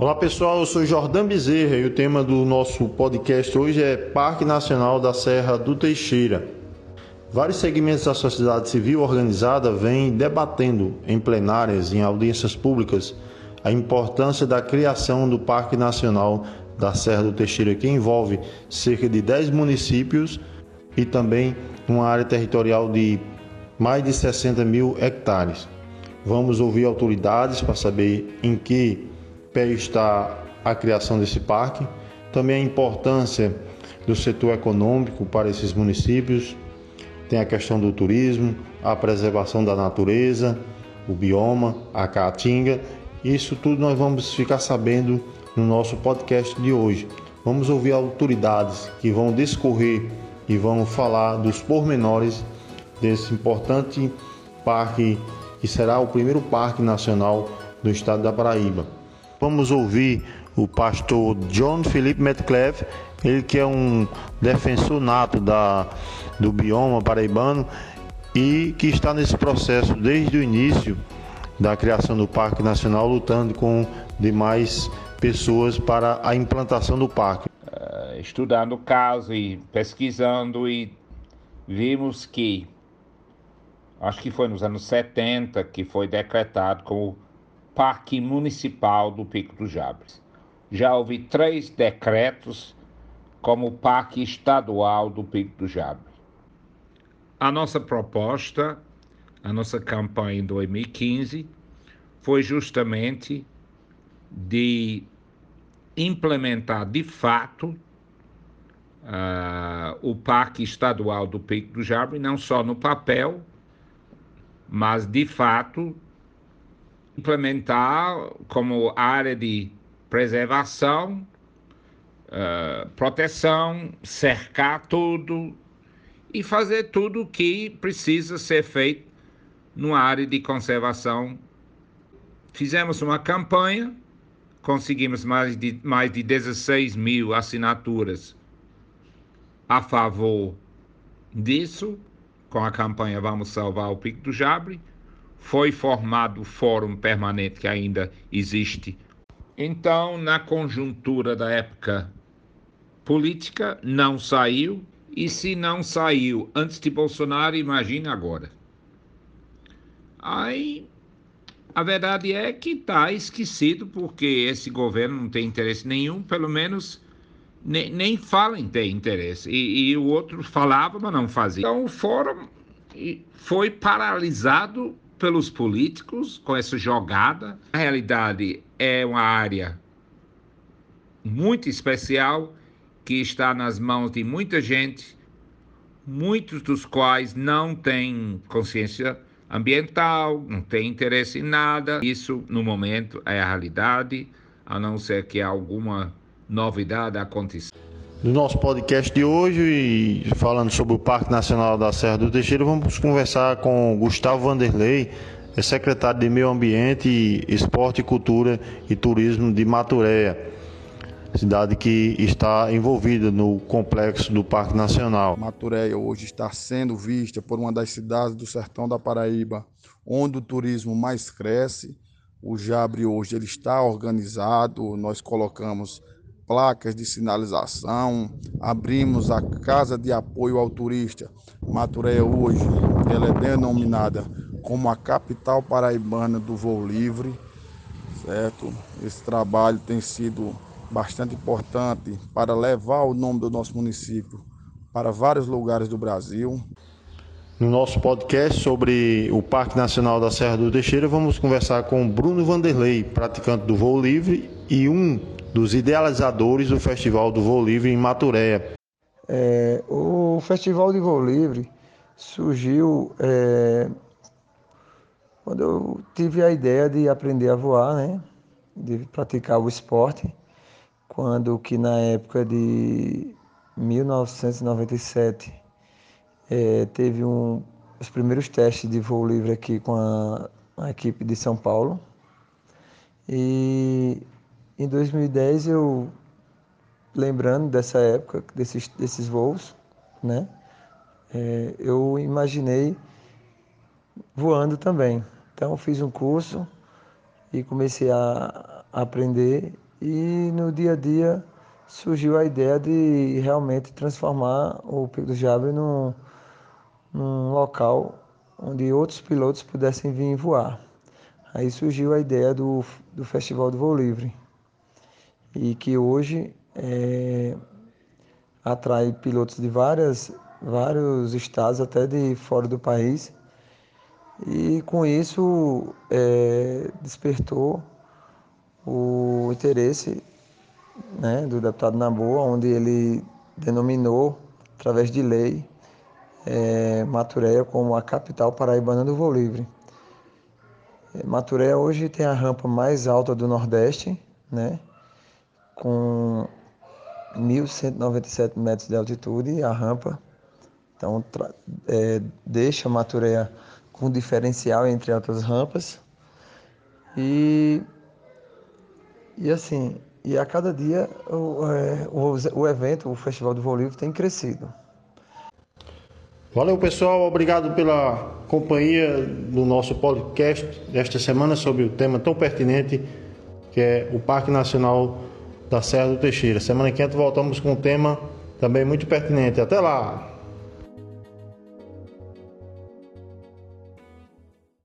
Olá pessoal, eu sou Jordan Bezerra e o tema do nosso podcast hoje é Parque Nacional da Serra do Teixeira. Vários segmentos da sociedade civil organizada vêm debatendo em plenárias em audiências públicas a importância da criação do Parque Nacional da Serra do Teixeira, que envolve cerca de 10 municípios e também uma área territorial de mais de 60 mil hectares. Vamos ouvir autoridades para saber em que pé está a criação desse parque, também a importância do setor econômico para esses municípios, tem a questão do turismo, a preservação da natureza, o bioma, a caatinga. Isso tudo nós vamos ficar sabendo no nosso podcast de hoje. Vamos ouvir autoridades que vão discorrer e vão falar dos pormenores desse importante parque que será o primeiro parque nacional do estado da Paraíba. Vamos ouvir o pastor John Philip Metcalf, ele que é um defensor nato da, do bioma paraibano e que está nesse processo desde o início da criação do Parque Nacional, lutando com demais pessoas para a implantação do parque. Uh, estudando o caso e pesquisando e vimos que acho que foi nos anos 70 que foi decretado como Parque Municipal do Pico do Jabres. Já houve três decretos como Parque Estadual do Pico do Jabre. A nossa proposta, a nossa campanha em 2015, foi justamente de implementar de fato uh, o Parque Estadual do Pico do Jabre, não só no papel, mas de fato implementar como área de preservação, uh, proteção, cercar tudo e fazer tudo o que precisa ser feito numa área de conservação. Fizemos uma campanha, conseguimos mais de, mais de 16 mil assinaturas a favor disso, com a campanha Vamos Salvar o Pico do Jabre foi formado o fórum permanente que ainda existe. Então, na conjuntura da época política, não saiu, e se não saiu antes de Bolsonaro, imagine agora. Aí, a verdade é que está esquecido, porque esse governo não tem interesse nenhum, pelo menos nem, nem fala em ter interesse. E, e o outro falava, mas não fazia. Então, o fórum foi paralisado pelos políticos com essa jogada. Na realidade, é uma área muito especial que está nas mãos de muita gente, muitos dos quais não têm consciência ambiental, não têm interesse em nada. Isso, no momento, é a realidade, a não ser que alguma novidade aconteça. No nosso podcast de hoje, e falando sobre o Parque Nacional da Serra do Teixeira, vamos conversar com Gustavo Vanderlei, é secretário de Meio Ambiente, Esporte, Cultura e Turismo de Maturéia, cidade que está envolvida no complexo do Parque Nacional. Maturéia hoje está sendo vista por uma das cidades do sertão da Paraíba, onde o turismo mais cresce. O Jabre hoje ele está organizado, nós colocamos placas de sinalização, abrimos a Casa de Apoio ao Turista. Maturé hoje, ela é denominada como a capital paraibana do voo livre, certo? Esse trabalho tem sido bastante importante para levar o nome do nosso município para vários lugares do Brasil. No nosso podcast sobre o Parque Nacional da Serra do Teixeira, vamos conversar com Bruno Vanderlei, praticante do voo livre e um dos idealizadores do Festival do Voo Livre em Maturéia. É, o Festival de Voo Livre surgiu é, quando eu tive a ideia de aprender a voar, né? de praticar o esporte, quando que na época de 1997 é, teve um, os primeiros testes de voo livre aqui com a, a equipe de São Paulo. E em 2010 eu lembrando dessa época desses desses voos, né? É, eu imaginei voando também. Então fiz um curso e comecei a aprender E no dia a dia surgiu a ideia de realmente transformar o Pico do Jabre num, num local onde outros pilotos pudessem vir voar. Aí surgiu a ideia do, do Festival do Voo Livre, e que hoje é, atrai pilotos de várias, vários estados, até de fora do país, e com isso é, despertou o interesse né, do deputado Naboa, onde ele denominou, através de lei, é, Maturéia como a capital paraibana do voo livre. É, Maturéia hoje tem a rampa mais alta do Nordeste, né, com 1.197 metros de altitude, a rampa. Então, é, deixa Maturéia com diferencial entre outras rampas. E, e assim, e a cada dia o, é, o, o evento, o Festival do Voo Livre tem crescido. Valeu, pessoal. Obrigado pela companhia do nosso podcast desta semana sobre o tema tão pertinente que é o Parque Nacional da Serra do Teixeira. Semana que vem voltamos com um tema também muito pertinente. Até lá!